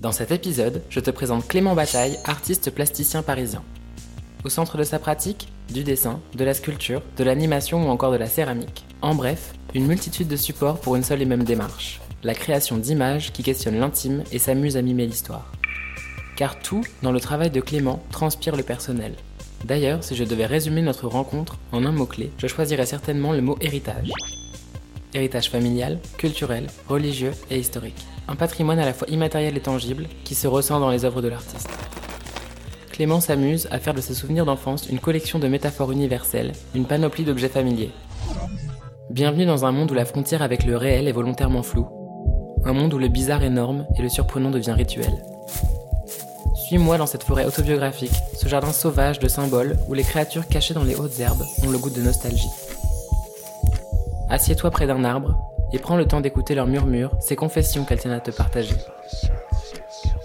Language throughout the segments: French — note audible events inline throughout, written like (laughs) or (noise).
Dans cet épisode, je te présente Clément Bataille, artiste plasticien parisien. Au centre de sa pratique, du dessin, de la sculpture, de l'animation ou encore de la céramique. En bref, une multitude de supports pour une seule et même démarche. La création d'images qui questionnent l'intime et s'amusent à mimer l'histoire. Car tout, dans le travail de Clément, transpire le personnel. D'ailleurs, si je devais résumer notre rencontre en un mot-clé, je choisirais certainement le mot héritage. Héritage familial, culturel, religieux et historique. Un patrimoine à la fois immatériel et tangible qui se ressent dans les œuvres de l'artiste. Clément s'amuse à faire de ses souvenirs d'enfance une collection de métaphores universelles, une panoplie d'objets familiers. Bienvenue dans un monde où la frontière avec le réel est volontairement floue. Un monde où le bizarre est norme et le surprenant devient rituel. Suis-moi dans cette forêt autobiographique, ce jardin sauvage de symboles où les créatures cachées dans les hautes herbes ont le goût de nostalgie. Assieds-toi près d'un arbre et prends le temps d'écouter leurs murmures, ces confessions qu'elles tiennent à te partager.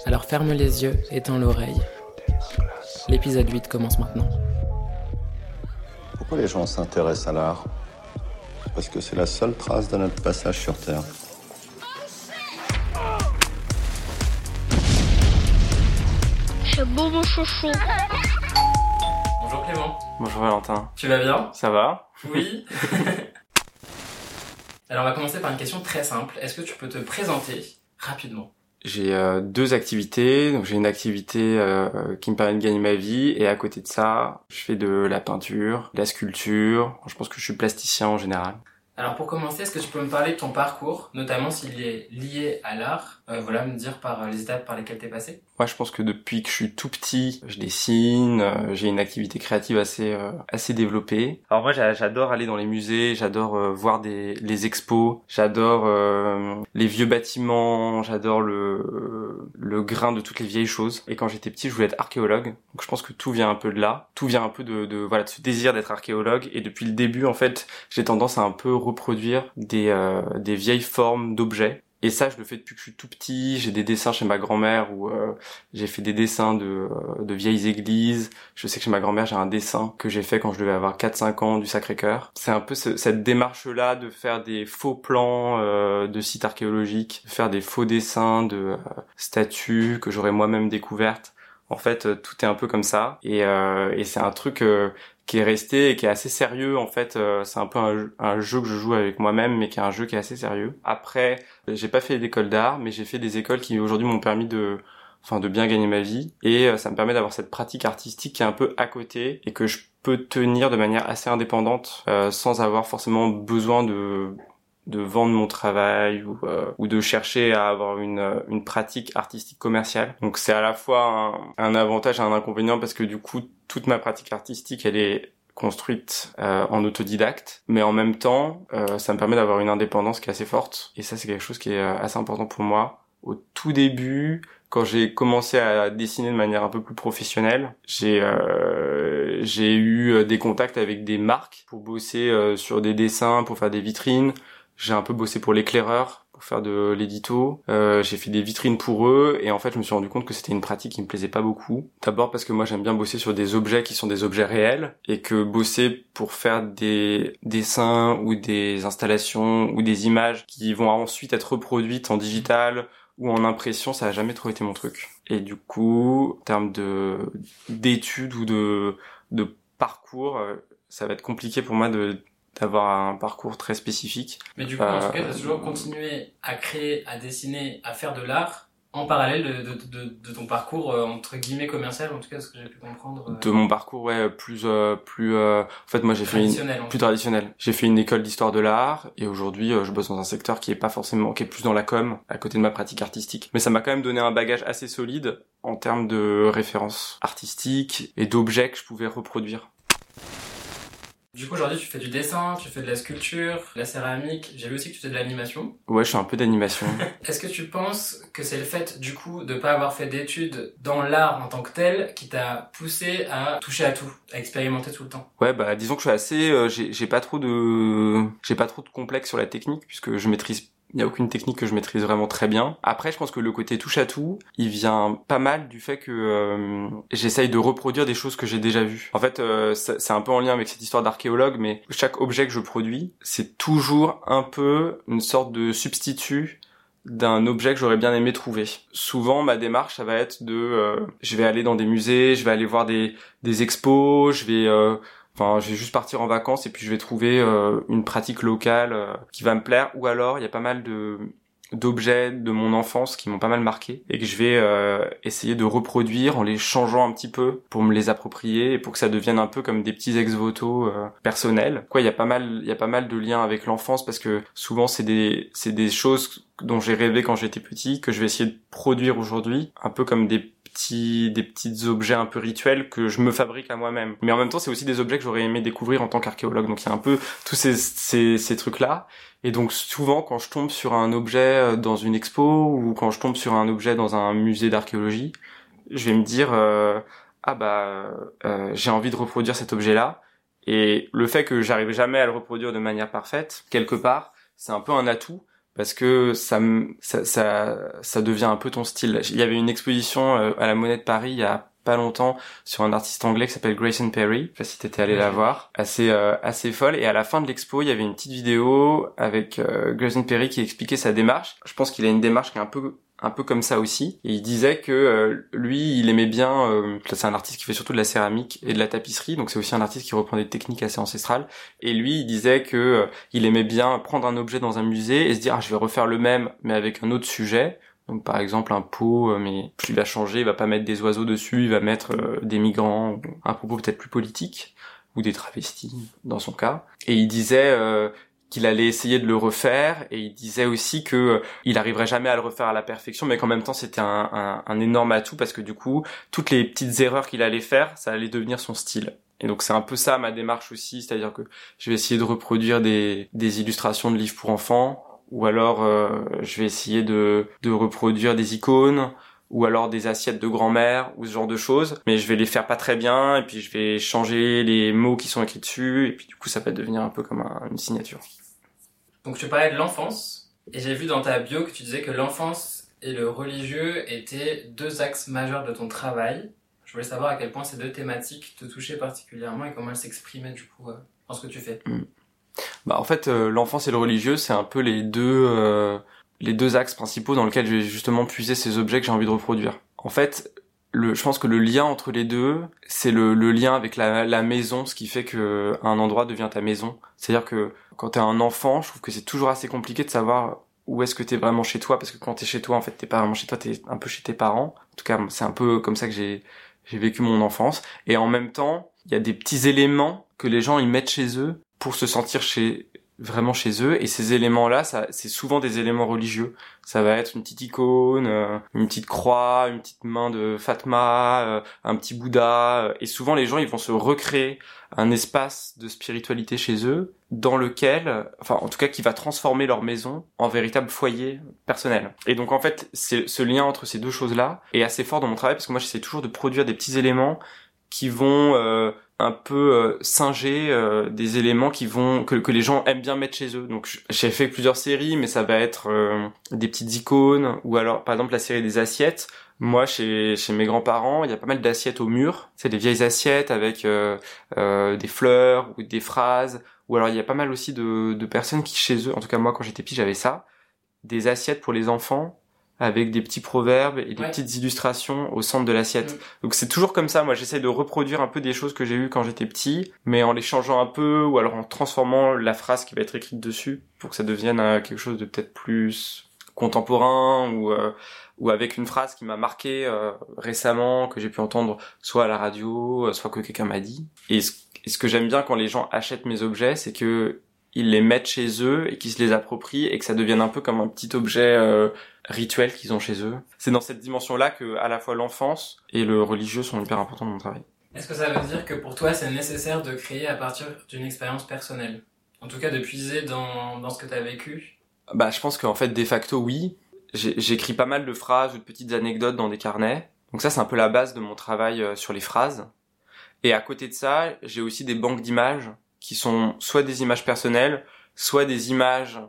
Alors ferme les yeux et tends l'oreille. L'épisode 8 commence maintenant. Pourquoi les gens s'intéressent à l'art? Parce que c'est la seule trace de notre passage sur Terre. C'est beau mon chouchou. Bonjour Clément. Bonjour Valentin. Tu vas bien? Ça va? Oui. (laughs) Alors on va commencer par une question très simple. Est-ce que tu peux te présenter rapidement? J'ai euh, deux activités. Donc j'ai une activité euh, qui me permet de gagner ma vie et à côté de ça, je fais de la peinture, de la sculpture. Je pense que je suis plasticien en général. Alors pour commencer, est-ce que tu peux me parler de ton parcours, notamment s'il est lié à l'art euh, Voilà, me dire par les étapes par lesquelles t'es passé? Moi, je pense que depuis que je suis tout petit, je dessine, euh, j'ai une activité créative assez euh, assez développée. Alors moi, j'a- j'adore aller dans les musées, j'adore euh, voir des les expos, j'adore euh, les vieux bâtiments, j'adore le le grain de toutes les vieilles choses. Et quand j'étais petit, je voulais être archéologue. Donc je pense que tout vient un peu de là, tout vient un peu de, de voilà de ce désir d'être archéologue. Et depuis le début, en fait, j'ai tendance à un peu reproduire des euh, des vieilles formes d'objets. Et ça, je le fais depuis que je suis tout petit. J'ai des dessins chez ma grand-mère où euh, j'ai fait des dessins de, euh, de vieilles églises. Je sais que chez ma grand-mère, j'ai un dessin que j'ai fait quand je devais avoir 4-5 ans du Sacré-Cœur. C'est un peu ce- cette démarche-là de faire des faux plans euh, de sites archéologiques, de faire des faux dessins de euh, statues que j'aurais moi-même découvertes. En fait, euh, tout est un peu comme ça. Et, euh, c'est un truc euh, qui est resté et qui est assez sérieux. En fait, c'est un peu un, jeu- que je joue avec moi-même, mais qui est un jeu qui est assez sérieux. Après, j'ai pas fait d'école d'art, mais j'ai fait des écoles qui aujourd'hui m'ont permis de enfin de bien gagner ma vie et ça me permet d'avoir cette pratique artistique qui est un peu à côté et que je peux tenir de manière assez indépendante sans avoir forcément besoin de de vendre mon travail ou, euh, ou de chercher à avoir une, euh, une pratique artistique commerciale. Donc c'est à la fois un, un avantage et un inconvénient parce que du coup toute ma pratique artistique elle est construite euh, en autodidacte, mais en même temps, euh, ça me permet d'avoir une indépendance qui est assez forte. Et ça, c'est quelque chose qui est euh, assez important pour moi. Au tout début, quand j'ai commencé à dessiner de manière un peu plus professionnelle, j'ai euh, j'ai eu euh, des contacts avec des marques pour bosser euh, sur des dessins, pour faire des vitrines. J'ai un peu bossé pour l'éclaireur pour faire de l'édito. Euh, j'ai fait des vitrines pour eux et en fait je me suis rendu compte que c'était une pratique qui me plaisait pas beaucoup. D'abord parce que moi j'aime bien bosser sur des objets qui sont des objets réels et que bosser pour faire des dessins ou des installations ou des images qui vont ensuite être reproduites en digital ou en impression, ça a jamais trop été mon truc. Et du coup, en termes de d'études ou de de parcours, euh, ça va être compliqué pour moi de d'avoir un parcours très spécifique. Mais du coup, en Euh, tout cas, tu as toujours continué à créer, à dessiner, à faire de l'art en parallèle de, de, de, de ton parcours euh, entre guillemets commercial, en tout cas ce que j'ai pu comprendre. euh, De mon parcours, ouais, plus euh, plus. euh, En fait, moi, j'ai fait une en plus traditionnel. J'ai fait une école d'histoire de l'art et aujourd'hui, euh, je bosse dans un secteur qui est pas forcément, qui est plus dans la com, à côté de ma pratique artistique. Mais ça m'a quand même donné un bagage assez solide en termes de références artistiques et d'objets que je pouvais reproduire. Du coup, aujourd'hui, tu fais du dessin, tu fais de la sculpture, de la céramique. J'ai vu aussi que tu fais de l'animation. Ouais, je fais un peu d'animation. (laughs) (laughs) Est-ce que tu penses que c'est le fait, du coup, de pas avoir fait d'études dans l'art en tant que tel qui t'a poussé à toucher à tout, à expérimenter tout le temps? Ouais, bah disons que je suis assez, euh, j'ai j'ai pas trop de, j'ai pas trop de complexe sur la technique puisque je maîtrise. Il n'y a aucune technique que je maîtrise vraiment très bien. Après, je pense que le côté touche à tout, il vient pas mal du fait que euh, j'essaye de reproduire des choses que j'ai déjà vues. En fait, euh, c'est un peu en lien avec cette histoire d'archéologue, mais chaque objet que je produis, c'est toujours un peu une sorte de substitut d'un objet que j'aurais bien aimé trouver. Souvent, ma démarche, ça va être de, euh, je vais aller dans des musées, je vais aller voir des, des expos, je vais, euh, enfin, je vais juste partir en vacances et puis je vais trouver euh, une pratique locale qui va me plaire. Ou alors, il y a pas mal de d'objets de mon enfance qui m'ont pas mal marqué et que je vais euh, essayer de reproduire en les changeant un petit peu pour me les approprier et pour que ça devienne un peu comme des petits ex-voto euh, personnels. Quoi, il y a pas mal il y a pas mal de liens avec l'enfance parce que souvent c'est des c'est des choses dont j'ai rêvé quand j'étais petit que je vais essayer de produire aujourd'hui, un peu comme des petits des petits objets un peu rituels que je me fabrique à moi-même. Mais en même temps, c'est aussi des objets que j'aurais aimé découvrir en tant qu'archéologue. Donc il y a un peu tous ces ces, ces trucs là et donc souvent quand je tombe sur un objet euh, dans une expo ou quand je tombe sur un objet dans un musée d'archéologie, je vais me dire euh, ah bah euh, j'ai envie de reproduire cet objet-là. Et le fait que j'arrive jamais à le reproduire de manière parfaite, quelque part, c'est un peu un atout parce que ça, ça, ça, ça devient un peu ton style. Il y avait une exposition à la Monnaie de Paris il y a pas longtemps sur un artiste anglais qui s'appelle Grayson Perry. Je sais pas si t'étais allé la voir. Assez euh, assez folle. Et à la fin de l'expo, il y avait une petite vidéo avec euh, Grayson Perry qui expliquait sa démarche. Je pense qu'il a une démarche qui est un peu un peu comme ça aussi. Et il disait que euh, lui, il aimait bien. Euh, c'est un artiste qui fait surtout de la céramique et de la tapisserie, donc c'est aussi un artiste qui reprend des techniques assez ancestrales. Et lui, il disait que il aimait bien prendre un objet dans un musée et se dire ah je vais refaire le même mais avec un autre sujet donc par exemple un pot, euh, mais il va changer, il va pas mettre des oiseaux dessus, il va mettre euh, des migrants, un propos peut-être plus politique, ou des travestis dans son cas. Et il disait euh, qu'il allait essayer de le refaire, et il disait aussi que il arriverait jamais à le refaire à la perfection, mais qu'en même temps c'était un, un, un, énorme atout parce que du coup toutes les petites erreurs qu'il allait faire, ça allait devenir son style. Et donc c'est un peu ça ma démarche aussi, c'est-à-dire que je vais essayer de reproduire des, des illustrations de livres pour enfants, ou alors euh, je vais essayer de, de reproduire des icônes ou alors des assiettes de grand-mère ou ce genre de choses, mais je vais les faire pas très bien et puis je vais changer les mots qui sont écrits dessus et puis du coup ça va devenir un peu comme une signature. Donc tu parlais de l'enfance et j'ai vu dans ta bio que tu disais que l'enfance et le religieux étaient deux axes majeurs de ton travail. Je voulais savoir à quel point ces deux thématiques te touchaient particulièrement et comment elles s'exprimaient du coup euh, dans ce que tu fais. Mm. Bah en fait, euh, l'enfance et le religieux, c'est un peu les deux euh, les deux axes principaux dans lesquels je vais justement puiser ces objets que j'ai envie de reproduire. En fait, le, je pense que le lien entre les deux, c'est le, le, lien avec la, la, maison, ce qui fait que un endroit devient ta maison. C'est-à-dire que quand t'es un enfant, je trouve que c'est toujours assez compliqué de savoir où est-ce que t'es vraiment chez toi, parce que quand t'es chez toi, en fait, t'es pas vraiment chez toi, t'es un peu chez tes parents. En tout cas, c'est un peu comme ça que j'ai j'ai vécu mon enfance. Et en même temps, il y a des petits éléments que les gens ils mettent chez eux pour se sentir chez vraiment chez eux. Et ces éléments là ça c'est souvent des éléments religieux. Ça va être une petite icône euh, une petite croix une petite main de Fatma euh, un petit Bouddha. Euh, et souvent les gens ils vont se recréer un espace de spiritualité chez eux dans lequel enfin en tout cas qui va transformer leur maison en véritable foyer personnel. Et donc en fait c'est ce lien entre ces deux choses là est assez fort dans mon travail parce que moi j'essaie toujours de produire des petits éléments qui vont un peu euh, singer euh, des éléments qui vont que, que les gens aiment bien mettre chez eux. Donc j'ai fait plusieurs séries, mais ça va être euh, des petites icônes ou alors par exemple la série des assiettes. Moi, chez, chez mes grands-parents, il y a pas mal d'assiettes au mur. C'est des vieilles assiettes avec des fleurs ou des phrases. Ou alors il y a pas mal aussi de, de personnes qui chez eux, en tout cas moi quand j'étais petit, j'avais ça, des assiettes pour les enfants avec des petits proverbes et des petites illustrations au centre de l'assiette. Mm. Donc c'est toujours comme ça, moi j'essaie de reproduire un peu des choses que j'ai eues quand j'étais petit, mais en les changeant un peu ou alors en transformant la phrase qui va être écrite dessus pour que ça devienne euh, quelque chose de peut-être plus contemporain ou euh, ou avec une phrase qui m'a marqué euh, récemment que j'ai pu entendre soit à la radio, soit que quelqu'un m'a dit. Et ce, et ce que j'aime bien quand les gens achètent mes objets, c'est que ils les mettent chez eux et qu'ils se les approprient et que ça devienne un peu comme un petit objet euh, rituel qu'ils ont chez eux. C'est dans cette dimension-là que à la fois l'enfance et le religieux sont hyper importants dans mon travail. Est-ce que ça veut dire que pour toi c'est nécessaire de créer à partir d'une expérience personnelle? En tout cas de puiser dans, dans ce que tu as vécu? Bah je pense qu'en fait de facto oui. J'écris pas mal de phrases ou de petites anecdotes dans des carnets. Donc ça c'est un peu la base de mon travail euh, sur les phrases. Et à côté de ça, j'ai aussi des banques d'images qui sont soit des images personnelles, soit des images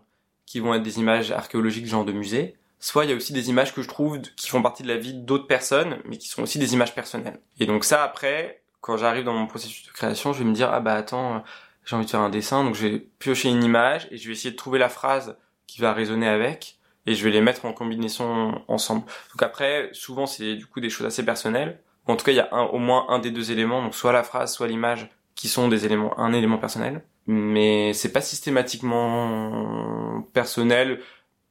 qui vont être des images archéologiques genre de musée, soit il y a aussi des images que je trouve qui font partie de la vie d'autres personnes, mais qui sont aussi des images personnelles. Et donc ça après, quand j'arrive dans mon processus de création, je vais me dire ah bah attends, j'ai envie de faire un dessin, donc je vais piocher une image et je vais essayer de trouver la phrase qui va résonner avec. et je vais les mettre en combinaison ensemble. Donc après, souvent c'est du coup des choses assez personnelles. En tout cas, il y a au moins un des deux éléments, donc soit la phrase, soit l'image, qui sont des éléments, un élément personnel. Mais c'est pas systématiquement personnel,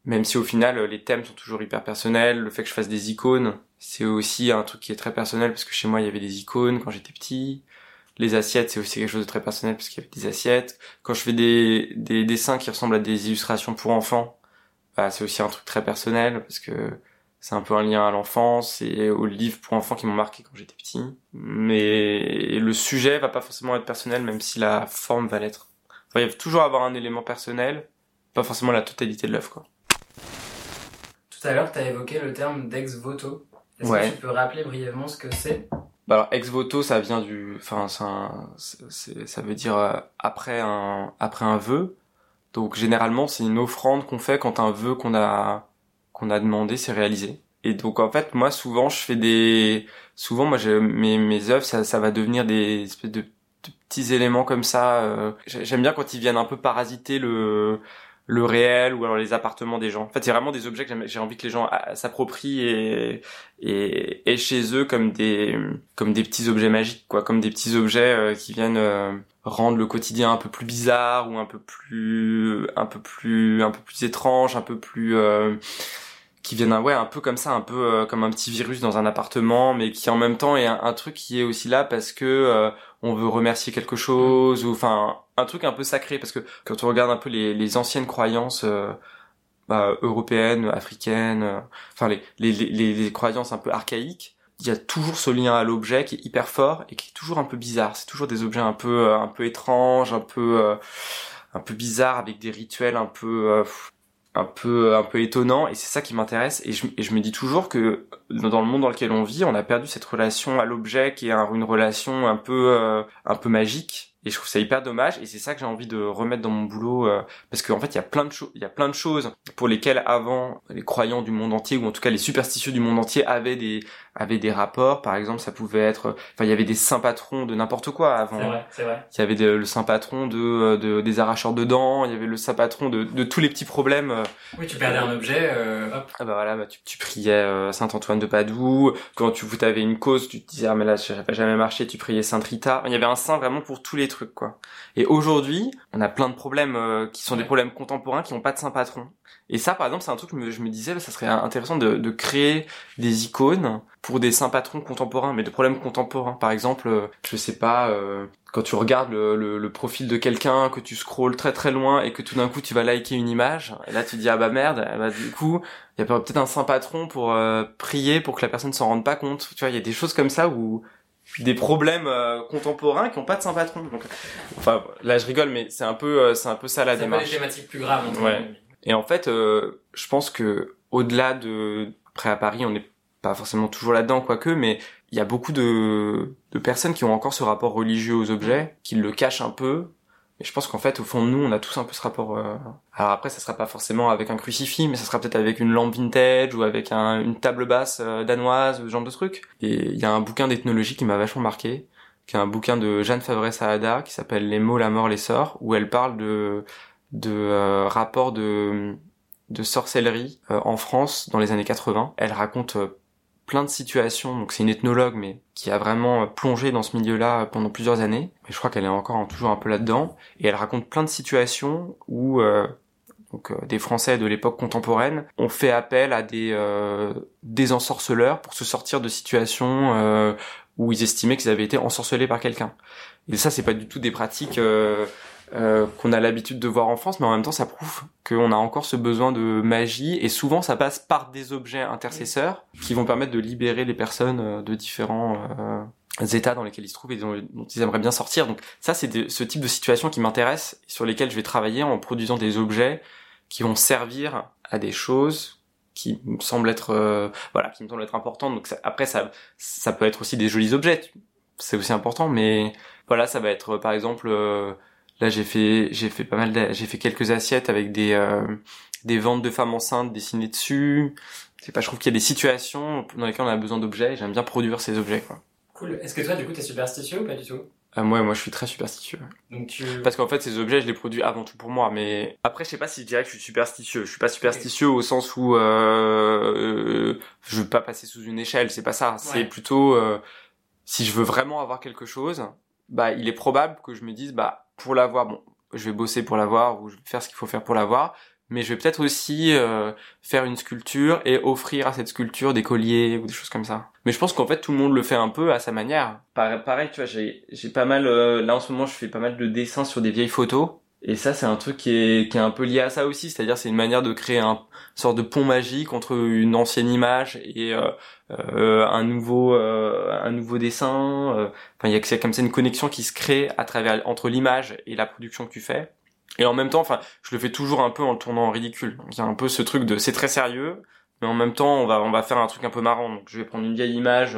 même si au final les thèmes sont toujours hyper personnels. Le fait que je fasse des icônes, c'est aussi un truc qui est très personnel parce que chez moi il y avait des icônes quand j'étais petit. Les assiettes, c'est aussi quelque chose de très personnel parce qu'il y avait des assiettes. Quand je fais des, des dessins qui ressemblent à des illustrations pour enfants, bah, c'est aussi un truc très personnel parce que c'est un peu un lien à l'enfance et aux livres pour enfants qui m'ont marqué quand j'étais petit. Mais le sujet va pas forcément être personnel, même si la forme va l'être. Enfin, il va toujours avoir un élément personnel, pas forcément la totalité de l'œuvre, quoi. Tout à l'heure, tu as évoqué le terme d'ex voto. Est-ce que tu peux rappeler brièvement ce que c'est? Bah alors ex voto ça vient du enfin c'est ça veut dire euh, après un après un vœu donc généralement c'est une offrande qu'on fait quand un vœu qu'on a qu'on a demandé s'est réalisé et donc en fait moi souvent je fais des souvent moi mes mes œuvres ça ça va devenir des espèces de, petits éléments comme ça euh, j'aime bien quand ils viennent un peu parasiter le le réel ou alors les appartements des gens. En fait, c'est vraiment des objets que j'ai envie que les gens ah, s'approprient et, et, et chez eux comme des comme des petits objets magiques, quoi, comme des petits objets euh, qui viennent euh, rendre le quotidien un peu plus bizarre ou un peu plus un peu plus un peu plus étrange, un peu plus euh, qui viennent ouais un peu comme ça un peu comme un petit virus dans un appartement mais qui en même temps est un, truc qui est aussi là parce que on veut remercier quelque chose ou enfin un truc un peu sacré parce que quand on regarde un peu les, les anciennes croyances euh, bah, européennes, africaines, euh, enfin les, les, les, les, croyances un peu archaïques, il y a toujours ce lien à l'objet qui est hyper fort et qui est toujours un peu bizarre. C'est toujours des objets un peu euh, un peu étranges, un peu un peu bizarres avec des rituels un peu un peu un peu étonnant et c'est ça qui m'intéresse et je, me dis toujours que dans le monde dans lequel on vit on a perdu cette relation à l'objet qui est une relation un peu euh, un peu magique et je trouve ça hyper dommage. Et c'est ça que j'ai envie de remettre dans mon boulot euh, parce qu'en fait il y a plein de choses il y a plein de choses pour lesquelles avant les croyants du monde entier ou en tout cas les superstitieux du monde entier avaient des avaient des rapports. Par exemple ça pouvait être enfin il y avait des saints patrons de n'importe quoi avant. C'est vrai c'est vrai. Il y avait le saint patron de, de, des arracheurs de dents. Il y avait le saint patron de, de tous les petits problèmes euh. oui tu perdais un objet euh, hop. Ah bah voilà bah tu, tu priais saint Antoine de Padoue. Quand tu avais une cause tu te disais ah mais là ça va jamais marché tu priais sainte Rita. Il y avait un saint vraiment pour tous les quoi. Et aujourd'hui, on a plein de problèmes euh, qui sont des problèmes contemporains qui n'ont pas de saint patron. Et ça, par exemple, c'est un truc que je me disais, ça serait intéressant de, de, créer des icônes pour des saints patrons contemporains, mais de problèmes contemporains. Par exemple, euh, je sais pas, euh, quand tu regardes le, le, profil de quelqu'un, que tu scrolles très très loin et que tout d'un coup tu vas liker une image, et là tu dis ah bah merde, bah du coup il y a peut-être un saint patron pour prier pour que la personne s'en rende pas compte. Tu vois, il y a des choses comme ça où des problèmes euh, contemporains qui ont pas de saint patron. Donc, enfin, là je rigole, mais c'est un peu, euh, c'est un peu ça la démarche. C'est des thématiques plus graves. Ouais. Et en fait, euh, je pense que au-delà de près à Paris, on n'est pas forcément toujours là-dedans, quoique, mais il y a beaucoup de, de personnes qui ont encore ce rapport religieux aux objets, qui le cachent un peu, et je pense qu'en fait, au fond de nous, on a tous un peu ce rapport. Euh... Alors après, ça sera pas forcément avec un crucifix, mais ça sera peut-être avec une lampe vintage ou avec un, une table basse euh, danoise, ce genre de truc. Et il y a un bouquin d'ethnologie qui m'a vachement marqué, qui est un bouquin de Jeanne Favre Saada qui s'appelle Les mots, la mort, les sorts, où elle parle de de euh, rapports de de sorcellerie euh, en France dans les années 80. Elle raconte plein de situations. Donc c'est une ethnologue, mais qui a vraiment euh, plongé dans ce milieu-là pendant plusieurs années. Mais je crois qu'elle est encore toujours un peu là-dedans. Et elle raconte plein de situations où euh, donc euh, des Français de l'époque contemporaine ont fait appel à des euh, des ensorceleurs pour se sortir de situations où ils estimaient qu'ils avaient été ensorcelés par quelqu'un. Et ça, c'est pas du tout des pratiques euh, qu'on a l'habitude de voir en France, mais en même temps ça prouve qu'on a encore ce besoin de magie et souvent ça passe par des objets intercesseurs qui vont permettre de libérer les personnes euh, de différents euh, états dans lesquels ils se trouvent et dont, ils aimeraient bien sortir. Donc ça c'est ce type de situation qui m'intéresse, sur lesquelles je vais travailler en produisant des objets qui vont servir à des choses qui me semblent être voilà qui me semblent être importantes. Donc après ça ça peut être aussi des jolis objets, c'est aussi important, mais voilà ça va être par exemple Là, j'ai fait, j'ai fait pas mal, j'ai fait quelques assiettes avec des euh, des ventes de femmes enceintes dessinées dessus. C'est pas, je trouve qu'il y a des situations dans lesquelles on a besoin d'objets. J'aime bien produire ces objets, quoi. Cool. Est-ce que toi, du coup, t'es superstitieux ou pas du tout? Ah, moi, moi, je suis très superstitieux. Donc tu... Parce qu'en fait, ces objets, je les produis avant tout pour moi. Mais après, je sais pas si je dirais que je suis superstitieux. Je suis pas superstitieux au sens où euh, je veux pas passer sous une échelle. C'est pas ça. C'est Ouais. plutôt euh, si je veux vraiment avoir quelque chose, bah, il est probable que je me dise, bah, pour l'avoir, bon, je vais bosser pour l'avoir ou faire ce qu'il faut faire pour l'avoir. Mais je vais peut-être aussi euh, faire une sculpture et offrir à cette sculpture des colliers ou des choses comme ça. Mais je pense qu'en fait tout le monde le fait un peu à sa manière. Pareil, tu vois, j'ai j'ai pas mal euh, là en ce moment je fais pas mal de dessins sur des vieilles photos et ça c'est un truc qui est qui est un peu lié à ça aussi, c'est-à-dire c'est une manière de créer un sorte de pont magique entre une ancienne image et euh, euh, un nouveau euh, un nouveau dessin. euh. Enfin il y a comme ça une connexion qui se crée à travers entre l'image et la production que tu fais. Et en même temps, enfin, je le fais toujours un peu en le tournant en ridicule. Il y a un peu ce truc de c'est très sérieux, mais en même temps on va on va faire un truc un peu marrant. Donc je vais prendre une vieille image,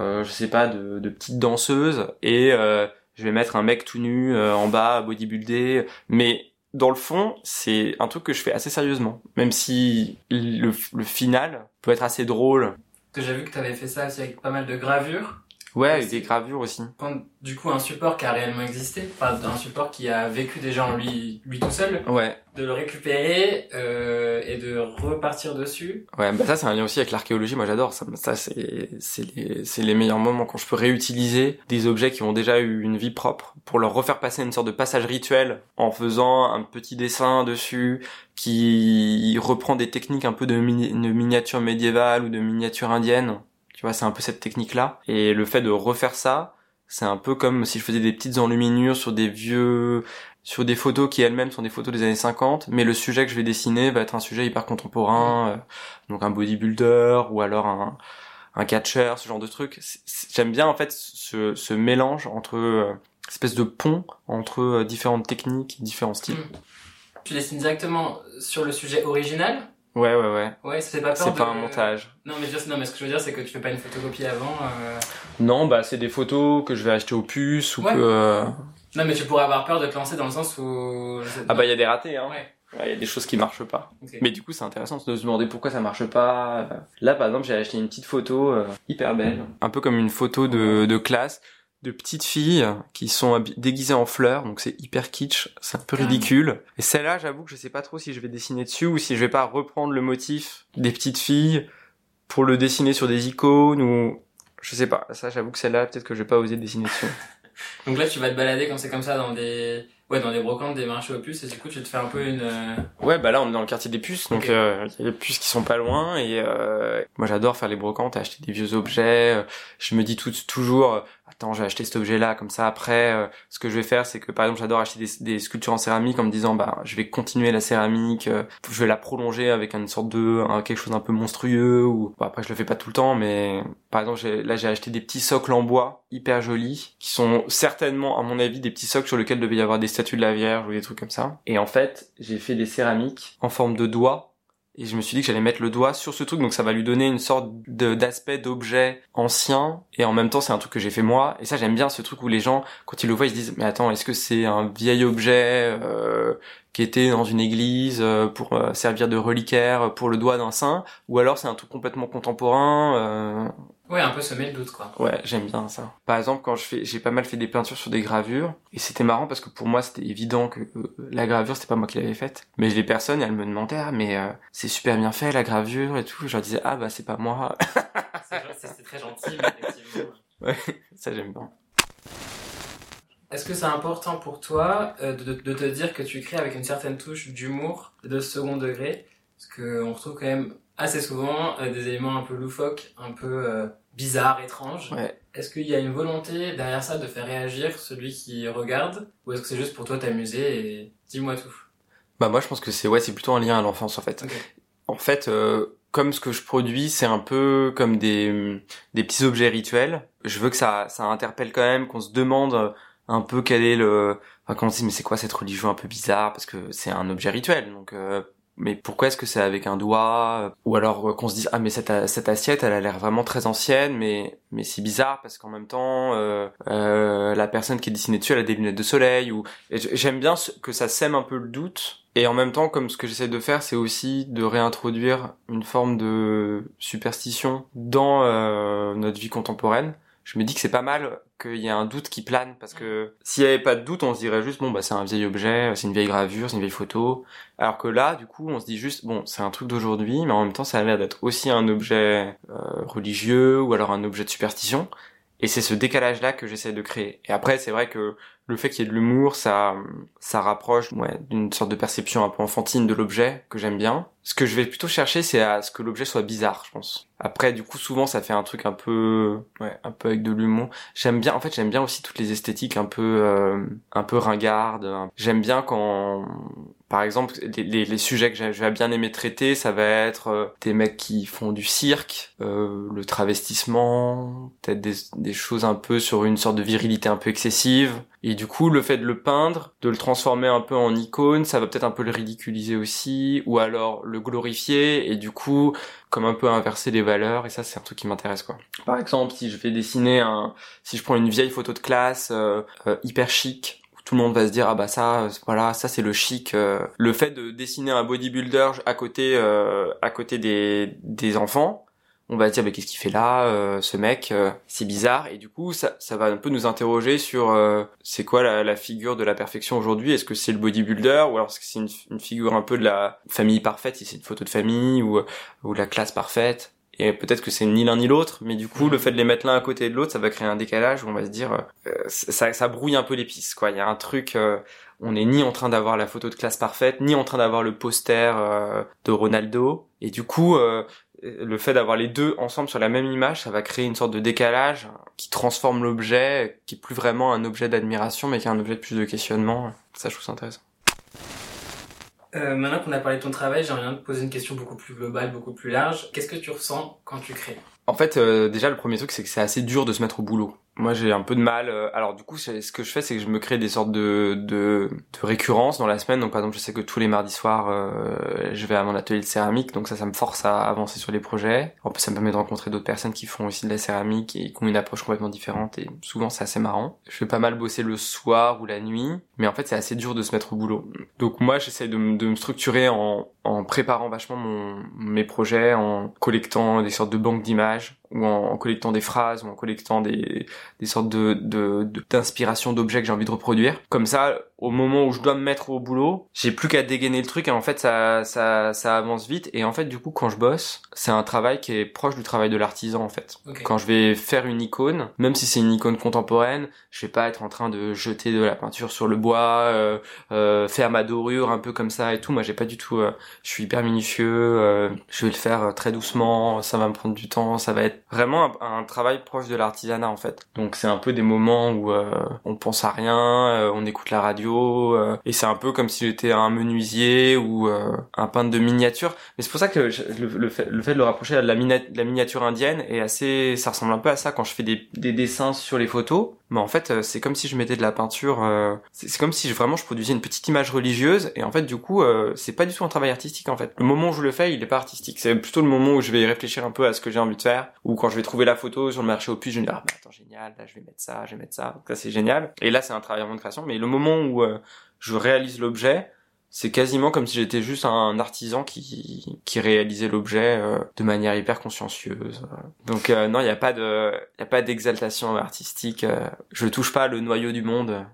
euh, je sais pas, de, de petite danseuse et euh, je vais mettre un mec tout nu euh, en bas, bodybuildé. Mais dans le fond, c'est un truc que je fais assez sérieusement, même si le, le final peut être assez drôle. que j'ai vu que t'avais fait ça aussi avec pas mal de gravures. Ouais, avec des gravures aussi. Quand, du coup, un support qui a réellement existé, enfin, un support qui a vécu déjà en lui, lui tout seul, Ouais, de le récupérer euh, et de repartir dessus. Ouais, bah ça c'est un lien aussi avec l'archéologie. Moi j'adore ça. Ça c'est c'est les c'est les meilleurs moments quand je peux réutiliser des objets qui ont déjà eu une vie propre pour leur refaire passer une sorte de passage rituel en faisant un petit dessin dessus qui reprend des techniques un peu de, mini- de miniature médiévale ou de miniature indienne. Vois, c'est un peu cette technique là. Et le fait de refaire ça, c'est un peu comme si je faisais des petites enluminures sur des vieux sur des photos qui elles-mêmes sont des photos des années 50, mais le sujet que je vais dessiner va être un sujet hyper contemporain, euh, donc un bodybuilder ou alors un, un catcher, ce genre de truc. J'aime bien en fait ce, ce mélange entre euh, espèce de pont entre euh, différentes techniques, différents styles. Mm. Tu dessines directement sur le sujet original. Ouais, ouais, ouais. Ouais, ça fait pas peur C'est de... pas un montage. Non, mais, dire- non, mais ce que je veux dire, c'est que tu fais pas une photocopie avant. euh, Non, bah c'est des photos que je vais acheter au puce ou Ouais. que. euh, Non, mais tu pourrais avoir peur de te lancer dans le sens où... Ah bah il y a des ratés, hein. Ouais. Ouais, Il y a des choses qui marchent pas. Mais du coup, c'est intéressant de se demander pourquoi ça marche pas. Là, par exemple, j'ai acheté une petite photo euh, hyper belle. Un peu comme une photo de, de classe de petites filles qui sont déguisées en fleurs, donc c'est hyper kitsch, c'est un peu ridicule. Et celle-là, j'avoue que je sais pas trop si je vais dessiner dessus ou si je vais pas reprendre le motif des petites filles pour le dessiner sur des icônes ou je sais pas. Ça, j'avoue que celle-là, peut-être que je vais pas oser dessiner dessus. (laughs) Donc là, tu vas te balader comme c'est comme ça dans des... Ouais, dans des brocantes, des marchés aux puces, et du coup, tu te fais un peu une... euh, Ouais, bah là on est dans le quartier des puces, donc euh, il y a des puces qui sont pas loin et euh, moi j'adore faire les brocantes, acheter des vieux objets. euh, Je me dis tout, toujours, attends, j'ai acheté cet objet-là, comme ça après, euh, ce que je vais faire, c'est que par exemple j'adore acheter des, des sculptures en céramique en me disant, bah je vais continuer la céramique, je vais la prolonger avec une sorte de un- quelque chose un peu monstrueux ou bon, après je le fais pas tout le temps, mais par exemple là j'ai acheté des petits socles en bois hyper jolis qui sont certainement à mon avis des petits socles sur lesquels devait y avoir des statues de la Vierge ou des trucs comme ça. Et en fait j'ai fait des céramiques en forme de doigt et je me suis dit que j'allais mettre le doigt sur ce truc, donc ça va lui donner une sorte d'aspect d'objet ancien, et en même temps c'est un truc que j'ai fait moi, et ça j'aime bien ce truc où les gens, quand ils le voient, ils se disent, mais attends, est-ce que c'est un vieil objet euh, qui était dans une église euh, pour euh, servir de reliquaire pour le doigt d'un saint, ou alors c'est un truc complètement contemporain Ouais, un peu semer le doute, quoi. Ouais, j'aime bien ça. Par exemple, quand je fais, j'ai pas mal fait des peintures sur des gravures, et c'était marrant parce que pour moi, c'était évident que euh, la gravure, c'était pas moi qui l'avais faite. Mais les personnes, elles me demandaient, ah, mais euh, c'est super bien fait, la gravure et tout. Je leur disais, ah, bah, c'est pas moi. C'est (laughs) très gentil, effectivement. ça, j'aime bien. Est-ce que c'est important pour toi euh, de, de te dire que tu crées avec une certaine touche d'humour de second degré? Parce qu'on retrouve quand même assez souvent des éléments un peu loufoques, un peu bizarres, étranges. Ouais. Est-ce qu'il y a une volonté derrière ça de faire réagir celui qui regarde? Ou est-ce que c'est juste pour toi t'amuser et dis-moi tout? Bah, moi, je pense que c'est, ouais, c'est plutôt un lien à l'enfance, en fait. En fait, euh, comme ce que je produis, c'est un peu comme des, des petits objets rituels. Je veux que ça, ça interpelle quand même, qu'on se demande un peu quel est le, enfin, qu'on se dit, mais c'est quoi cette religion un peu bizarre, parce que c'est un objet rituel, donc, euh, mais pourquoi est-ce que c'est avec un doigt Ou alors euh, qu'on se dise ah mais cette, cette assiette elle a l'air vraiment très ancienne mais mais c'est bizarre parce qu'en même temps euh, euh, la personne qui est dessinée dessus elle a des lunettes de soleil ou j'aime bien que ça sème un peu le doute. Et en même temps comme ce que j'essaie de faire c'est aussi de réintroduire une forme de superstition dans euh, notre vie contemporaine je me dis que c'est pas mal qu'il y ait un doute qui plane parce que s'il y avait pas de doute, on se dirait juste bon bah c'est un vieil objet, c'est une vieille gravure, c'est une vieille photo. Alors que là, du coup, on se dit juste bon c'est un truc d'aujourd'hui, mais en même temps ça a l'air d'être aussi un objet euh, religieux ou alors un objet de superstition. Et c'est ce décalage-là que j'essaie de créer. Et après, c'est vrai que le fait qu'il y ait de l'humour, ça, ça rapproche ouais, d'une sorte de perception un peu enfantine de l'objet que j'aime bien. Ce que je vais plutôt chercher, c'est à ce que l'objet soit bizarre, je pense. Après, du coup, souvent, ça fait un truc un peu, ouais, un peu avec de l'humour. J'aime bien, en fait, j'aime bien aussi toutes les esthétiques un peu, euh, un peu ringardes. J'aime bien quand, par exemple, les, sujets que je vais bien aimer traiter, ça va être euh, des mecs qui font du cirque, euh, le travestissement, peut-être des, des choses un peu sur une sorte de virilité un peu excessive. Et du coup, le fait de le peindre, de le transformer un peu en icône, ça va peut-être un peu le ridiculiser aussi, ou alors le glorifier, et du coup, comme un peu inverser les valeurs, et ça c'est un truc qui m'intéresse quoi. Par exemple, si je vais dessiner un, si je prends une vieille photo de classe euh, euh, hyper chic, tout le monde va se dire ah bah ça voilà ça c'est le chic euh. le fait de dessiner un bodybuilder à côté à côté des des enfants on va dire mais qu'est-ce qu'il fait là euh, ce mec euh, c'est bizarre. Et du coup ça, ça va un peu nous interroger sur euh, c'est quoi la, la, figure de la perfection aujourd'hui? Est-ce que c'est le bodybuilder ou alors est-ce que c'est une, une, figure un peu de la famille parfaite si c'est une photo de famille ou ou la classe parfaite? Et peut-être que c'est ni l'un ni l'autre mais du coup le fait de les mettre l'un à côté de l'autre ça va créer un décalage où on va se dire ça, ça brouille un peu les pistes quoi. Il y a un truc on n'est ni en train d'avoir la photo de classe parfaite, ni en train d'avoir le poster de Ronaldo. Et du coup, le fait d'avoir les deux ensemble sur la même image, ça va créer une sorte de décalage qui transforme l'objet, qui est plus vraiment un objet d'admiration, mais qui est un objet de plus de questionnement. Ça, je trouve ça intéressant. Euh, maintenant qu'on a parlé de ton travail, j'aimerais bien te poser une question beaucoup plus globale, beaucoup plus large. Qu'est-ce que tu ressens quand tu crées? En fait, euh, déjà, le premier truc, c'est que c'est assez dur de se mettre au boulot. Moi, j'ai un peu de mal. Euh, alors, du coup, ce que je fais, c'est que je me crée des sortes de, de, de récurrences dans la semaine. Donc, par exemple, je sais que tous les mardis soirs, euh, je vais à mon atelier de céramique. Donc, ça, ça me force à avancer sur les projets. En plus, ça me permet de rencontrer d'autres personnes qui font aussi de la céramique et qui ont une approche complètement différente. Et souvent, c'est assez marrant. Je fais pas mal bosser le soir ou la nuit. Mais en fait, c'est assez dur de se mettre au boulot. Donc, moi, j'essaie de, de me structurer en, en préparant vachement mon, mes projets, en collectant des sortes de banques d'images ou en, collectant des phrases ou en collectant des, des sortes de d'inspiration de, d'objets que j'ai envie de reproduire. Comme ça, au moment où je dois me mettre au boulot, j'ai plus qu'à dégainer le truc et en fait ça, ça, ça avance vite et en fait du coup quand je bosse, c'est un travail qui est proche du travail de l'artisan en fait. Quand je vais faire une icône, même si c'est une icône contemporaine, je vais pas être en train de jeter de la peinture sur le bois, euh, euh, faire ma dorure un peu comme ça et tout. Moi j'ai pas du tout, euh, je suis hyper minutieux, euh, je vais le faire très doucement, ça va me prendre du temps, ça va être vraiment un, un travail proche de l'artisanat en fait. Donc c'est un peu des moments où on pense à rien, on écoute la radio euh, et c'est un peu comme si j'étais un menuisier ou euh, un peintre de miniature. Mais c'est pour ça que le, fait, le, fait, de le rapprocher à la, la, miniature indienne est assez, ça ressemble un peu à ça quand je fais des dessins sur les photos. Mais en fait, euh, c'est comme si je mettais de la peinture. c'est comme si vraiment je produisais une petite image religieuse. Et en fait, du coup, c'est pas du tout un travail artistique en fait. Le moment où je le fais, il est pas artistique. C'est plutôt le moment où je vais réfléchir un peu à ce que j'ai envie de faire. Ou quand je vais trouver la photo sur le marché au puits, je vais me dire ah bah, attends génial, là je vais mettre ça, je vais mettre ça. Donc ça c'est génial. Et là c'est un travail de création. Mais le moment où euh, je réalise l'objet, c'est quasiment comme si j'étais juste un artisan qui, qui réalisait l'objet euh, de manière hyper consciencieuse. Donc euh, non, il n'y a pas de y a pas d'exaltation artistique. je touche pas le noyau du monde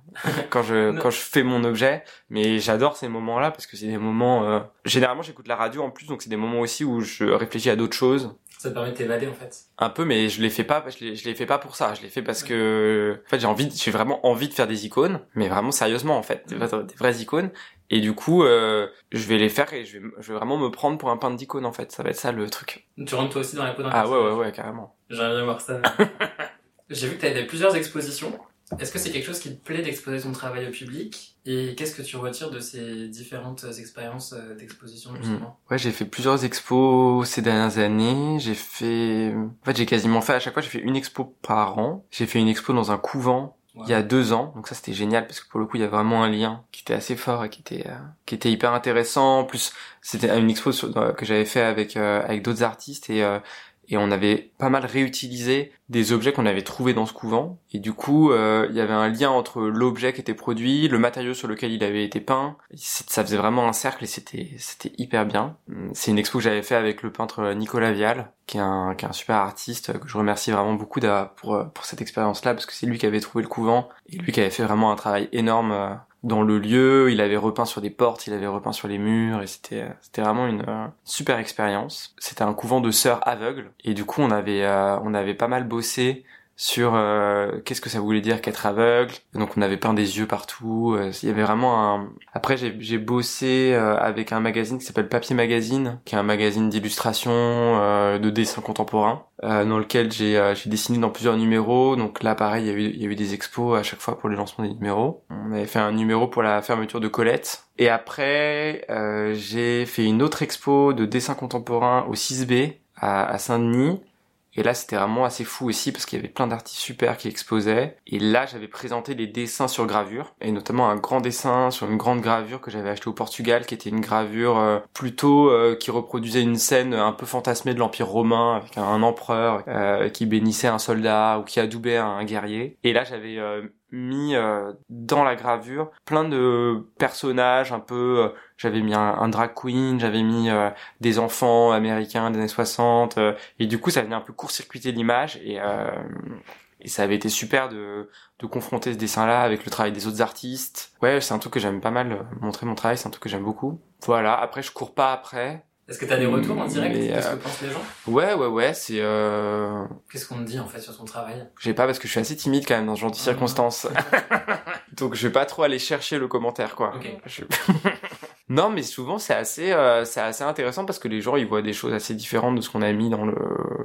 quand je (laughs) quand je fais mon objet, mais j'adore ces moments-là parce que c'est des moments généralement j'écoute la radio en plus donc c'est des moments aussi où je réfléchis à d'autres choses ça te permet de t'évader en fait. Un peu, mais je les fais pas, je les, je les fais pas pour ça. Je les fais parce que, en fait, j'ai envie, j'ai vraiment envie de faire des icônes, mais vraiment sérieusement en fait, des, vraies icônes. Et du coup, euh, je vais les faire et je vais, je vais vraiment me prendre pour un peintre d'icônes en fait. Ça va être ça le truc. Tu rentres toi aussi dans la peau d'un Ah ouais, ouais, ouais, carrément. J'aimerais bien voir ça. (laughs) j'ai vu que tu fait plusieurs expositions. Est-ce que c'est quelque chose qui te plaît d'exposer ton travail au public Et qu'est-ce que tu retires de ces différentes expériences euh, d'exposition justement? Ouais, j'ai fait plusieurs expos ces dernières années. J'ai fait, en fait, j'ai quasiment fait à chaque fois, j'ai fait une expo par an. J'ai fait une expo dans un couvent il y a deux ans, donc ça c'était génial parce que pour le coup il y a vraiment un lien qui était assez fort et qui était euh, qui était hyper intéressant. En plus c'était une expo que j'avais fait avec euh, avec d'autres artistes et et on avait pas mal réutilisé des objets qu'on avait trouvés dans ce couvent. Et du coup, euh, il y avait un lien entre l'objet qui était produit, le matériau sur lequel il avait été peint. Ça faisait vraiment un cercle et c'était c'était hyper bien. C'est une expo que j'avais fait avec le peintre Nicolas Vial, qui est un qui est un super artiste que je remercie vraiment beaucoup pour pour cette expérience-là parce que c'est lui qui avait trouvé le couvent et lui qui avait fait vraiment un travail énorme euh, dans le lieu, il avait repeint sur des portes, il avait repeint sur les murs et c'était c'était vraiment une euh, super expérience. C'était un couvent de sœurs aveugles et du coup on avait euh, on avait pas mal bossé sur euh, qu'est-ce que ça voulait dire qu'être aveugle. Donc on avait peint des yeux partout. Euh, il y avait vraiment un. Après j'ai bossé euh, avec un magazine qui s'appelle Papier Magazine, qui est un magazine d'illustration, de dessin contemporain, dans lequel j'ai j'ai dessiné dans plusieurs numéros. Donc là pareil il y a eu il y a eu des expos à chaque fois pour les lancements des numéros. On avait fait un numéro pour la fermeture de Colette. Et après j'ai fait une autre expo de dessin contemporain au 6B à, à Saint-Denis et là, c'était vraiment assez fou aussi parce qu'il y avait plein d'artistes super qui exposaient. Et là, j'avais présenté des dessins sur gravure, et notamment un grand dessin sur une grande gravure que j'avais acheté au Portugal, qui était une gravure euh, plutôt euh, qui reproduisait une scène un peu fantasmée de l'Empire romain avec un, empereur euh, qui bénissait un soldat ou qui adoubait un guerrier. Et là, j'avais mis euh, dans la gravure plein de personnages un peu euh, j'avais mis un, drag queen j'avais mis euh, des enfants américains des années 60 et du coup ça venait un peu court-circuiter l'image et et ça avait été super de, de confronter ce dessin-là avec le travail des autres artistes. Ouais, c'est un truc que j'aime pas mal montrer mon travail, c'est un truc que j'aime beaucoup. Voilà, après je cours pas après. Est-ce que t'as des retours en direct Qu'est-ce que pensent les gens? Ouais, ouais, ouais, c'est... Euh... Qu'est-ce qu'on te dit en fait sur ton travail? J'ai pas parce que je suis assez timide quand même dans ce genre de circonstances. (laughs) Donc je vais pas trop aller chercher le commentaire, quoi. Ok. (laughs) Non, mais souvent c'est assez, euh, c'est assez intéressant parce que les gens ils voient des choses assez différentes de ce qu'on a mis dans le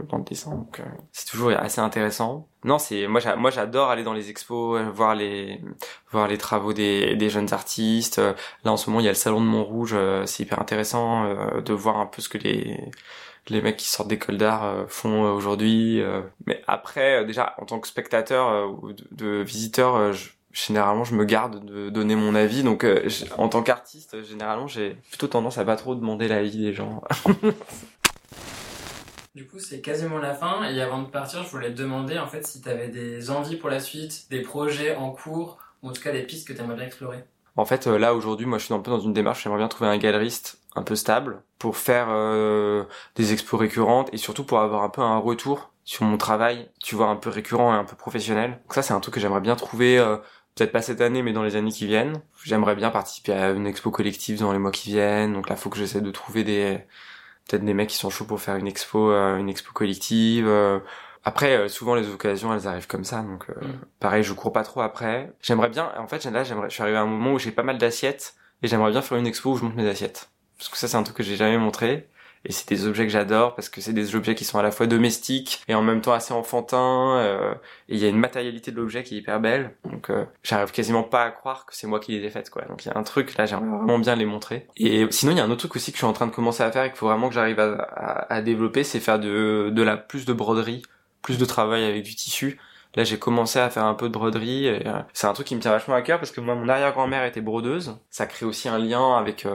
dans le dessin. Donc euh, c'est toujours assez intéressant. Non, c'est moi j'adore aller dans les expos, euh, voir les voir les travaux des des jeunes artistes. Là en ce moment il y a le salon de Montrouge, c'est hyper intéressant de voir un peu ce que les les mecs qui sortent d'école d'art font aujourd'hui. Mais après, déjà, en tant que spectateur ou de, de visiteur, je, généralement je me garde de donner mon avis. Donc euh, en tant qu'artiste généralement j'ai plutôt tendance à pas trop demander l'avis des gens. (laughs) Du coup c'est quasiment la fin. Et avant de partir je voulais te demander en fait si tu avais des envies pour la suite des projets en cours ou en tout cas des pistes que tu aimerais bien explorer. En fait euh, là aujourd'hui moi je suis un peu dans une démarche j'aimerais bien trouver un galeriste un peu stable pour faire euh, des expos récurrentes et surtout pour avoir un peu un retour sur mon travail, tu vois, un peu récurrent et un peu professionnel. Donc ça, c'est un truc que j'aimerais bien trouver peut-être pas cette année, mais dans les années qui viennent. J'aimerais bien participer à une expo collective dans les mois qui viennent. Donc là, faut que j'essaie de trouver des peut-être des mecs qui sont chauds pour faire une expo, euh, une expo collective. Euh. Après, euh, souvent les occasions, elles arrivent comme ça. Donc mm. pareil, je cours pas trop après. J'aimerais bien. En fait, là, j'aimerais. Je suis arrivé à un moment où j'ai pas mal d'assiettes et j'aimerais bien faire une expo où je monte mes assiettes. Parce que ça, c'est un truc que j'ai jamais montré et c'est des objets que j'adore parce que c'est des objets qui sont à la fois domestiques et en même temps assez enfantins euh, et il y a une matérialité de l'objet qui est hyper belle donc euh, j'arrive quasiment pas à croire que c'est moi qui les ai faites quoi donc il y a un truc là j'aimerais vraiment bien les montrer et sinon il y a un autre truc aussi que je suis en train de commencer à faire et qu'il faut vraiment que j'arrive à, à, développer c'est faire de, de la plus de broderie plus de travail avec du tissu Là, j'ai commencé à faire un peu de broderie. Euh, c'est un truc qui me tient vachement à cœur parce que moi, mon arrière-grand-mère était brodeuse. Ça crée aussi un lien avec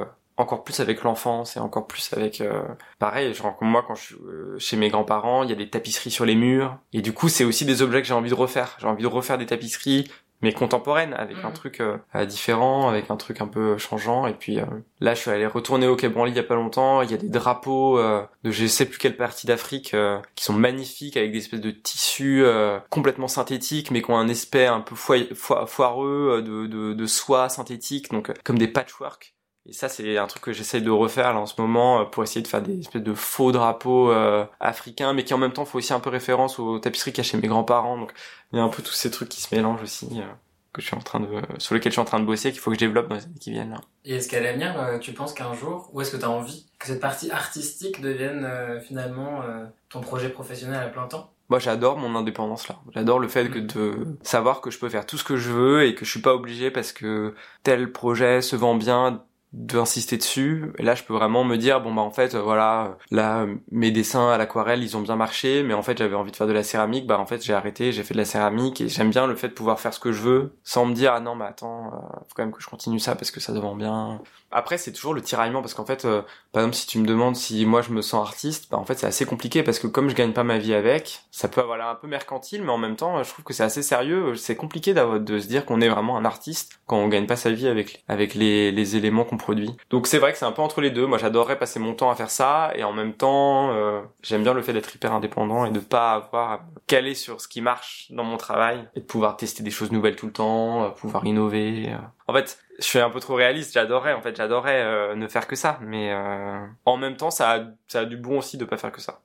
encore plus avec l'enfance et encore plus avec euh, pareil genre moi quand je suis euh, chez mes grands-parents il y a des tapisseries sur les murs. Et du coup c'est aussi des objets que j'ai envie de refaire. J'ai envie de refaire des tapisseries mais contemporaines avec un mhm. truc euh, différent avec un truc un peu changeant. Et puis là je suis allé retourner au Quai Branly il y a pas longtemps. Il y a des drapeaux de je sais plus quelle partie d'Afrique qui sont magnifiques avec des espèces de tissus complètement synthétiques mais qui ont un aspect un peu foireux de, de, de soie synthétique donc comme des patchwork et ça, c'est un truc que j'essaye de refaire là en ce moment euh, pour essayer de faire des espèces de faux drapeaux euh, africains, mais qui en même temps font aussi un peu référence aux tapisseries qu'il y a chez mes grands-parents. Donc il y a un peu tous ces trucs qui se mélangent aussi, euh, que je suis en train de, sur lesquels je suis en train de bosser, qu'il faut que je développe dans les années qui viennent. Là. Et est-ce qu'à l'avenir, tu penses qu'un jour, ou est-ce que tu as envie que cette partie artistique devienne finalement ton projet professionnel à plein temps? Moi j'adore mon indépendance là. J'adore le fait que mm. de savoir que je peux faire tout ce que je veux et que je suis pas obligé parce que tel projet se vend bien d'insister dessus. Et là, je peux vraiment me dire bon bah en fait, voilà, là mes dessins à l'aquarelle, ils ont bien marché, mais en fait j'avais envie de faire de la céramique, bah en fait j'ai arrêté, j'ai fait de la céramique et j'aime bien le fait de pouvoir faire ce que je veux sans me dire ah non mais attends, euh, faut quand même que je continue ça parce que ça devant bien. Après, c'est toujours le tiraillement parce qu'en fait, euh, par exemple, si tu me demandes si moi je me sens artiste, bah en fait c'est assez compliqué parce que comme je gagne pas ma vie avec, ça peut avoir l'air un peu mercantile, mais en même temps, je trouve que c'est assez sérieux. C'est compliqué de se dire qu'on est vraiment un artiste quand on gagne pas sa vie avec avec les, les éléments qu'on produit. Donc c'est vrai que c'est un peu entre les deux. Moi, j'adorerais passer mon temps à faire ça et en même temps, euh, j'aime bien le fait d'être hyper indépendant et de pas avoir à caler sur ce qui marche dans mon travail et de pouvoir tester des choses nouvelles tout le temps, euh, pouvoir innover. En fait, je suis un peu trop réaliste. J'adorerais, en fait, j'adorerais euh, ne faire que ça, mais euh, en même temps, ça a, ça a du bon aussi de pas faire que ça.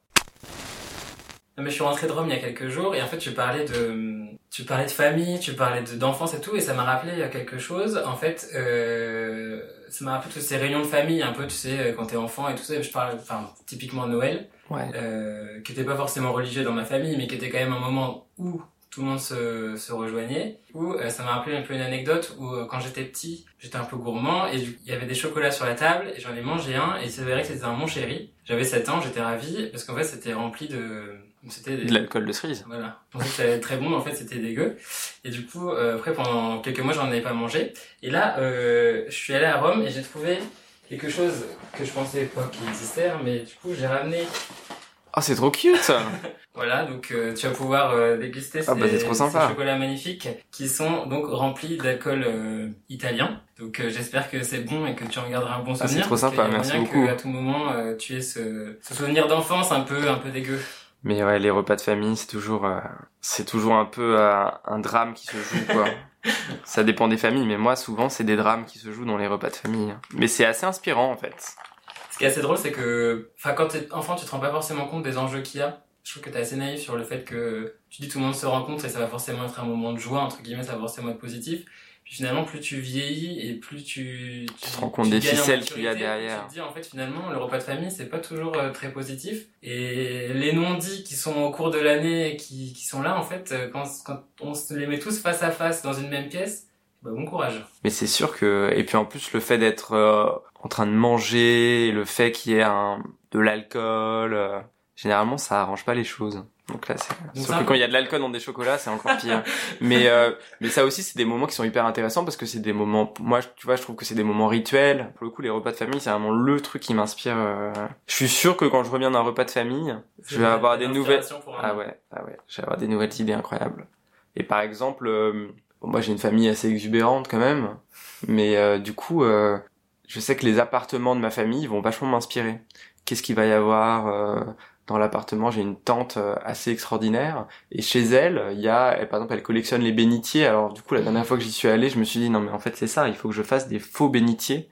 Mais je suis rentré de Rome il y a quelques jours et en fait tu parlais de tu parlais de famille, tu parlais d'enfance et tout et ça m'a rappelé quelque chose. En fait, euh, ça m'a rappelé toutes ces réunions de famille un peu tu sais quand t'es enfant et tout ça. Je parle enfin typiquement Noël, ouais. euh, qui était pas forcément religieux dans ma famille mais qui était quand même un moment où tout le monde se, se rejoignait. Ou euh, ça m'a rappelé un peu une anecdote où euh, quand j'étais petit, j'étais un peu gourmand et il y avait des chocolats sur la table et j'en ai mangé un et c'est vrai que c'était un mon chéri. J'avais 7 ans, j'étais ravi parce qu'en fait c'était rempli de c'était de l'alcool de cerise. Voilà. Fait, c'était très bon, mais en fait, c'était dégueu. Et du coup, euh, après, pendant quelques mois, j'en avais pas mangé. Et là, je suis allé à Rome et j'ai trouvé quelque chose que je pensais pas qu'il existait, mais du coup, j'ai ramené ah, c'est trop cute (laughs) Voilà, donc euh, tu vas pouvoir euh, déguster ah, bah, ces, trop sympa. chocolats magnifiques qui sont donc remplis d'alcool euh, italien. Donc j'espère que c'est bon et que tu en garderas un bon souvenir. Ah, c'est trop sympa, merci beaucoup. Que, à tout moment tu aies ce, ce souvenir d'enfance un peu un peu dégueu. Mais ouais, les repas de famille, c'est toujours c'est toujours un peu un drame qui se joue quoi. (laughs) Ça dépend des familles, mais moi souvent c'est des drames qui se jouent dans les repas de famille. Mais c'est assez inspirant en fait. Ce qui est assez drôle, c'est que, enfin, quand t'es enfant, tu te rends pas forcément compte des enjeux qu'il y a. Je trouve que t'es assez naïf sur le fait que tu dis tout le monde se rencontre et ça va forcément être un moment de joie, entre guillemets, ça va forcément être positif. Puis finalement, plus tu vieillis et plus tu... Tu, te rends compte des ficelles qu'il y a derrière. Tu te dis, en fait, finalement, le repas de famille, c'est pas toujours euh, très positif. Et les non-dits qui sont au cours de l'année, qui, qui sont là, en fait, euh, quand, quand on se les met tous face à face dans une même pièce, bah, bon courage. Mais c'est sûr que et puis en plus le fait d'être euh, en train de manger, le fait qu'il y ait un de l'alcool, euh, généralement ça arrange pas les choses. Donc là, c'est sauf que quand il y a de l'alcool dans des chocolats, c'est encore pire. (laughs) mais euh, mais ça aussi, c'est des moments qui sont hyper intéressants parce que c'est des moments. Moi, tu vois, je trouve que c'est des moments rituels. Pour le coup, les repas de famille, c'est vraiment le truc qui m'inspire. Je suis sûr que quand je reviens d'un repas de famille, je vais avoir des nouvelles. Ah ouais, ah ouais, je vais avoir des nouvelles idées incroyables. Et par exemple, moi j'ai une famille assez exubérante quand même, mais euh, du coup, euh, je sais que les appartements de ma famille vont vachement m'inspirer. Qu'est-ce qu'il va y avoir euh, dans l'appartement? J'ai une tante assez extraordinaire, et chez elle, il y a, par exemple, elle collectionne les bénitiers. Alors du coup, la dernière fois que j'y suis allé, je me suis dit non mais en fait c'est ça, il faut que je fasse des faux bénitiers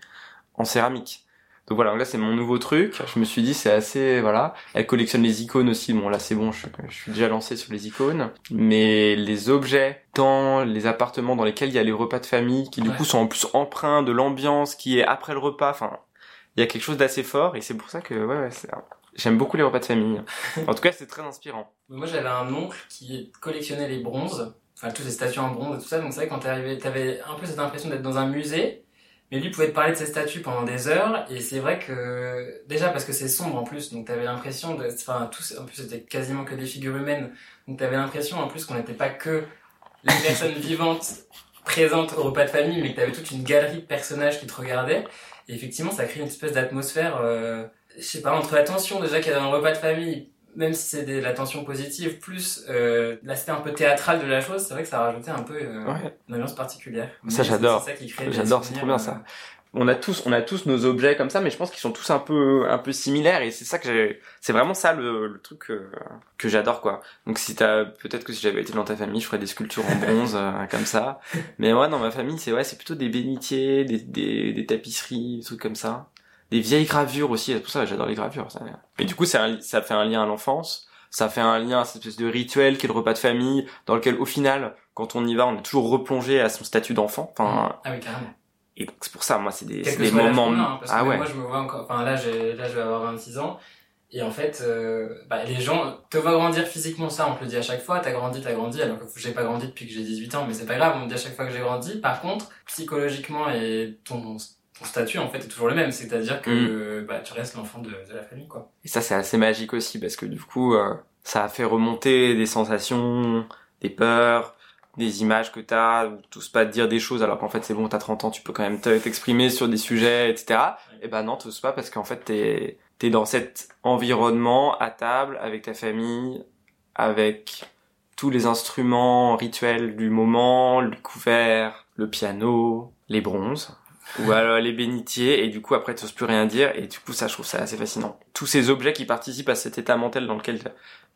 en céramique. Donc voilà, là c'est mon nouveau truc. Je me suis dit c'est assez voilà. Elle collectionne les icônes aussi. Bon là c'est bon, je, suis déjà lancé sur les icônes. Mais les objets dans les appartements dans lesquels il y a les repas de famille, qui du coup sont en plus empreints de l'ambiance qui est après le repas. Enfin, il y a quelque chose d'assez fort et c'est pour ça que ouais, ouais j'aime beaucoup les repas de famille. (laughs) en tout cas c'est très inspirant. Moi j'avais un oncle qui collectionnait les bronzes, enfin toutes les statues en bronze et tout ça. Donc c'est vrai quand t'es arrivé, t'avais un peu cette impression d'être dans un musée mais lui pouvait te parler de ses statues pendant des heures, et c'est vrai que, déjà parce que c'est sombre en plus, donc t'avais l'impression de, enfin, tous, en plus c'était quasiment que des figures humaines, donc t'avais l'impression en plus qu'on n'était pas que les personnes (laughs) vivantes présentes au repas de famille, mais que t'avais toute une galerie de personnages qui te regardaient, et effectivement ça crée une espèce d'atmosphère, euh, je sais pas, entre la tension déjà qu'il y a dans un repas de famille, même si c'est de la tension positive, plus euh, l'aspect un peu théâtral de la chose, c'est vrai que ça a rajouté un peu euh, une ambiance particulière. Ça j'adore. J'adore, c'est trop bien ça. Euh, on a tous, on a tous nos objets comme ça, mais je pense qu'ils sont tous un peu, un peu similaires et c'est ça que j'ai, c'est vraiment ça le, le truc que, que j'adore quoi. Donc si t'as, peut-être que si j'avais été dans ta famille, je ferais des sculptures en bronze euh, (laughs) comme ça. Mais moi dans ma famille, c'est ouais, c'est plutôt des bénitiers, des, des, des tapisseries, des trucs comme ça des vieilles gravures aussi, tout ça, j'adore les gravures. Ça. Mais du coup, ça, ça fait un lien à l'enfance, ça fait un lien à cette espèce de rituel qui est le repas de famille, dans lequel au final, quand on y va, on est toujours replongé à son statut d'enfant. Enfin, ah oui, carrément. Et c'est pour ça, moi, c'est des, des moments. Hein, parce ah que ouais. Moi, je me vois encore. Enfin, là, j'ai, là, je vais avoir 26 ans. Et en fait, euh, bah, les gens te voient grandir physiquement, ça, on te le dit à chaque fois. T'as grandi, t'as grandi. Alors que j'ai pas grandi depuis que j'ai 18 ans, mais c'est pas grave. On me dit à chaque fois que j'ai grandi. Par contre, psychologiquement et ton ton statut en fait est toujours le même, c'est-à-dire que bah, tu restes l'enfant de, de, la famille quoi. Et ça c'est assez magique aussi parce que du coup euh, ça a fait remonter des sensations, des peurs, des images que t'as, ou t'oses pas te dire des choses alors qu'en fait c'est bon, t'as 30 ans, tu peux quand même t'exprimer sur des sujets, etc. Et ben non, t'oses pas parce qu'en fait t'es t'es dans cet environnement à table avec ta famille, avec tous les instruments rituels du moment, le couvert, le piano, les bronzes ou alors les bénitiers et du coup après t'oses plus rien dire et du coup ça je trouve ça assez fascinant. Tous ces objets qui participent à cet état mental dans lequel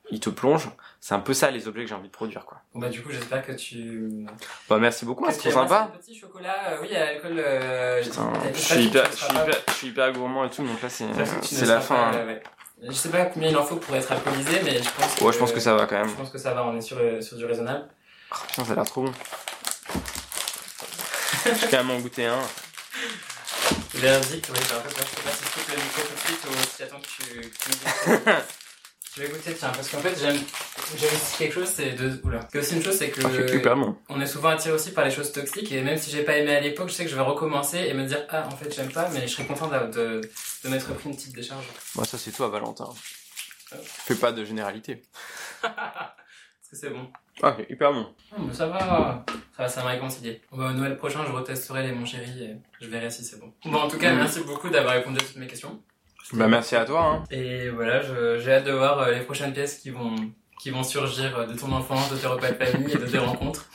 il te plonge, c'est un peu ça les objets que j'ai envie de produire quoi. Bon bah du coup j'espère que tu. Bah merci beaucoup, c'est trop sympa. Petit chocolat, euh, oui à l'alcool. Euh, je suis hyper, je suis hyper, je suis hyper gourmand et tout donc là c'est c'est la fin. Pas, ouais. Je sais pas combien il en faut pour être alcoolisé mais je pense. Que, ouais je pense que ça va quand même. Je pense que ça va, on est sur sur du raisonnable. Oh, putain ça a l'air trop bon. J'ai quand même en goûté un. Verdict, oui, j'ai un peu peur. Je sais pas si je coupe le micro tout de suite ou si attends que tu, que tu me dises. (laughs) Je vais goûter, tiens, parce qu'en fait, j'aime, j'aime aussi quelque chose, c'est de, oula. Que aussi une chose, c'est que, on est souvent attiré aussi par les choses toxiques, et même si j'ai pas aimé à l'époque, je sais que je vais recommencer et me dire, ah, en fait, j'aime pas, mais je serais content de, de, de m'être pris une petite décharge. Moi, ça, c'est toi, Valentin. Oh. Fais pas de généralité. (laughs) Est-ce que c'est bon? Ah, c'est hyper bon. Oh, mais ça va, ça va, ça m'a réconcilié. Bon, bah, au Noël prochain, je retesterai les mon chéri et je verrai si c'est bon. Bon, en tout cas, mm. merci beaucoup d'avoir répondu à toutes mes questions. Bah merci à toi. Hein. Et voilà, j'ai hâte de voir euh, les prochaines pièces qui vont qui vont surgir euh, de ton enfance, de tes repas de famille et de tes rencontres,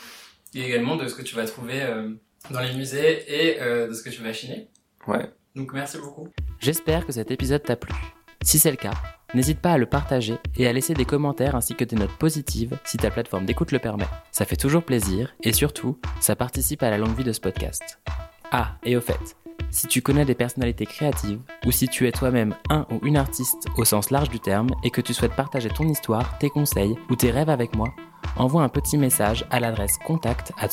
et également de ce que tu vas trouver euh, dans les musées et de ce que tu vas chiner. Ouais. Donc merci beaucoup. J'espère que cet épisode t'a plu. Si c'est le cas, n'hésite pas à le partager et à laisser des commentaires ainsi que des notes positives si ta plateforme d'écoute le permet. Ça fait toujours plaisir et surtout, ça participe à la longue vie de ce podcast. Ah, et au fait, si tu connais des personnalités créatives ou si tu es toi-même un ou une artiste au sens large du terme et que tu souhaites partager ton histoire, tes conseils ou tes rêves avec moi, envoie un petit message à l'adresse contact at.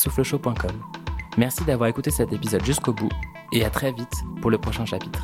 Merci d'avoir écouté cet épisode jusqu'au bout et à très vite pour le prochain chapitre.